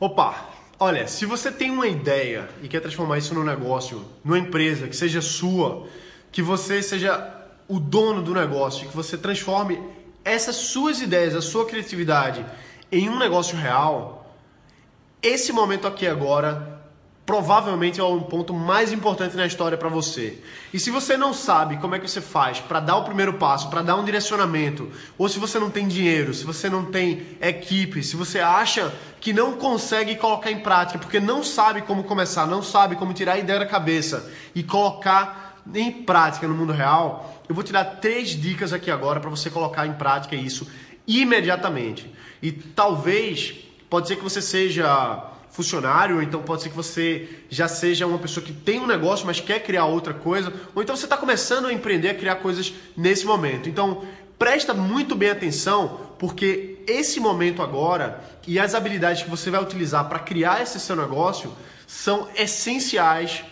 Opa, olha, se você tem uma ideia e quer transformar isso num negócio, numa empresa que seja sua, que você seja o dono do negócio, que você transforme essas suas ideias, a sua criatividade em um negócio real, esse momento aqui agora provavelmente é o ponto mais importante na história para você. E se você não sabe como é que você faz para dar o primeiro passo, para dar um direcionamento, ou se você não tem dinheiro, se você não tem equipe, se você acha que não consegue colocar em prática porque não sabe como começar, não sabe como tirar a ideia da cabeça e colocar em prática no mundo real, eu vou te dar três dicas aqui agora para você colocar em prática isso imediatamente. E talvez pode ser que você seja funcionário, ou então pode ser que você já seja uma pessoa que tem um negócio, mas quer criar outra coisa, ou então você está começando a empreender, a criar coisas nesse momento. Então, presta muito bem atenção, porque esse momento agora e as habilidades que você vai utilizar para criar esse seu negócio são essenciais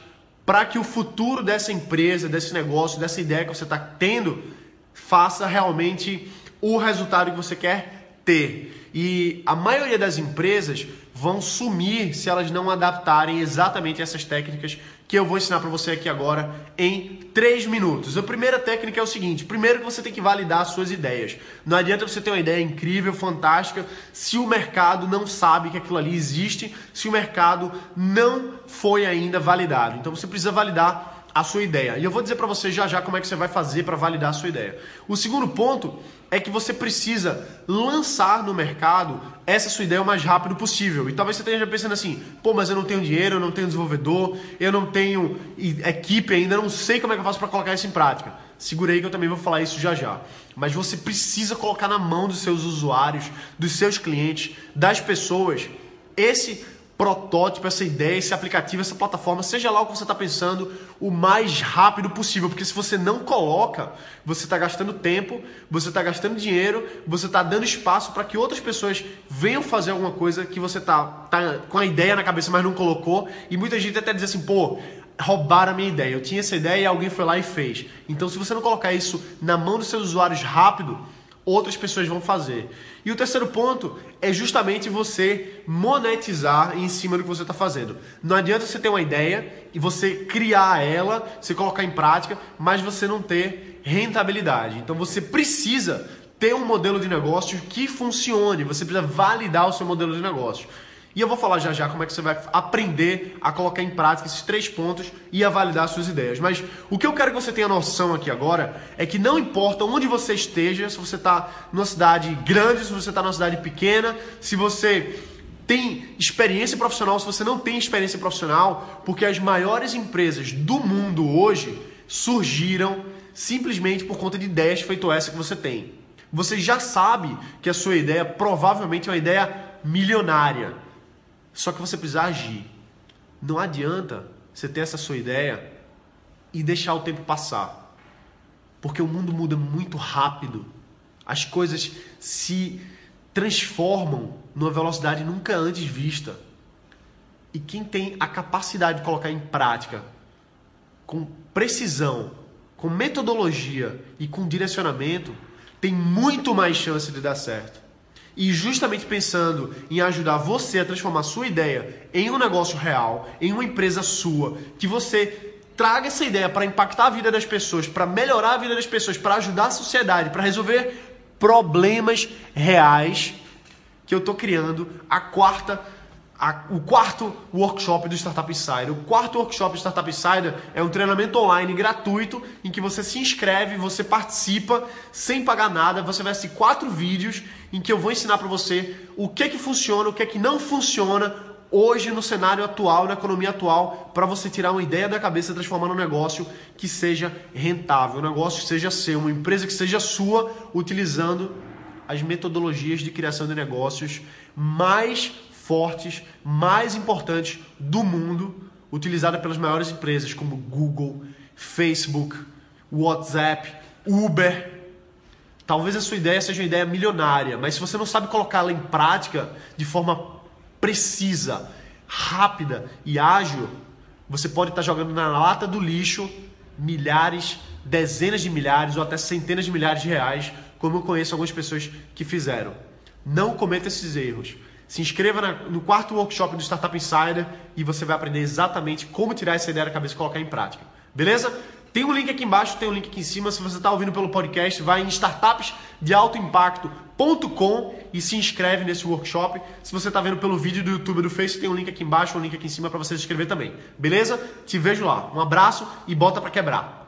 para que o futuro dessa empresa, desse negócio, dessa ideia que você está tendo, faça realmente o resultado que você quer ter. E a maioria das empresas vão sumir se elas não adaptarem exatamente essas técnicas que eu vou ensinar para você aqui agora em 3 minutos. A primeira técnica é o seguinte: primeiro que você tem que validar as suas ideias. Não adianta você ter uma ideia incrível, fantástica, se o mercado não sabe que aquilo ali existe, se o mercado não foi ainda validado. Então você precisa validar a sua ideia. E eu vou dizer para você já já como é que você vai fazer para validar a sua ideia. O segundo ponto é que você precisa lançar no mercado essa sua ideia o mais rápido possível. E talvez você esteja pensando assim: pô, mas eu não tenho dinheiro, eu não tenho desenvolvedor, eu não tenho equipe ainda, não sei como é que eu faço para colocar isso em prática. Segura aí que eu também vou falar isso já já. Mas você precisa colocar na mão dos seus usuários, dos seus clientes, das pessoas, esse protótipo, essa ideia, esse aplicativo, essa plataforma, seja lá o que você está pensando, o mais rápido possível. Porque se você não coloca, você está gastando tempo, você está gastando dinheiro, você está dando espaço para que outras pessoas venham fazer alguma coisa que você está tá com a ideia na cabeça, mas não colocou. E muita gente até diz assim, pô, roubaram a minha ideia. Eu tinha essa ideia e alguém foi lá e fez. Então, se você não colocar isso na mão dos seus usuários rápido, outras pessoas vão fazer. E o terceiro ponto é justamente você monetizar em cima do que você está fazendo. Não adianta você ter uma ideia e você criar ela, você colocar em prática, mas você não ter rentabilidade. Então você precisa ter um modelo de negócio que funcione, você precisa validar o seu modelo de negócio. E eu vou falar já já como é que você vai aprender a colocar em prática esses três pontos e a validar suas ideias. Mas o que eu quero que você tenha noção aqui agora é que não importa onde você esteja, se você está numa cidade grande, se você está numa cidade pequena, se você tem experiência profissional, se você não tem experiência profissional, porque as maiores empresas do mundo hoje surgiram simplesmente por conta de ideias feito essa que você tem. Você já sabe que a sua ideia provavelmente é uma ideia milionária. Só que você precisa agir. Não adianta você ter essa sua ideia e deixar o tempo passar. Porque o mundo muda muito rápido. As coisas se transformam numa velocidade nunca antes vista. E quem tem a capacidade de colocar em prática com precisão, com metodologia e com direcionamento, tem muito mais chance de dar certo. E justamente pensando em ajudar você a transformar sua ideia em um negócio real, em uma empresa sua, que você traga essa ideia para impactar a vida das pessoas, para melhorar a vida das pessoas, para ajudar a sociedade, para resolver problemas reais, que eu estou criando a quarta a, o quarto workshop do Startup Insider. O quarto workshop do Startup Insider é um treinamento online gratuito em que você se inscreve, você participa sem pagar nada. Você vai assistir quatro vídeos em que eu vou ensinar para você o que que funciona, o que que não funciona hoje no cenário atual, na economia atual, para você tirar uma ideia da cabeça e transformar num negócio que seja rentável, um negócio que seja seu, uma empresa que seja sua, utilizando as metodologias de criação de negócios mais fortes, mais importantes do mundo, utilizada pelas maiores empresas como Google, Facebook, WhatsApp, Uber. Talvez a sua ideia seja uma ideia milionária, mas se você não sabe colocá-la em prática de forma precisa, rápida e ágil, você pode estar jogando na lata do lixo milhares, dezenas de milhares ou até centenas de milhares de reais, como eu conheço algumas pessoas que fizeram. Não cometa esses erros. Se inscreva na, no quarto workshop do Startup Insider e você vai aprender exatamente como tirar essa ideia da cabeça e colocar em prática. Beleza? Tem um link aqui embaixo, tem um link aqui em cima. Se você está ouvindo pelo podcast, vai em startupsdealtoimpacto.com e se inscreve nesse workshop. Se você está vendo pelo vídeo do YouTube do Face, tem um link aqui embaixo, um link aqui em cima para você se inscrever também. Beleza? Te vejo lá. Um abraço e bota para quebrar.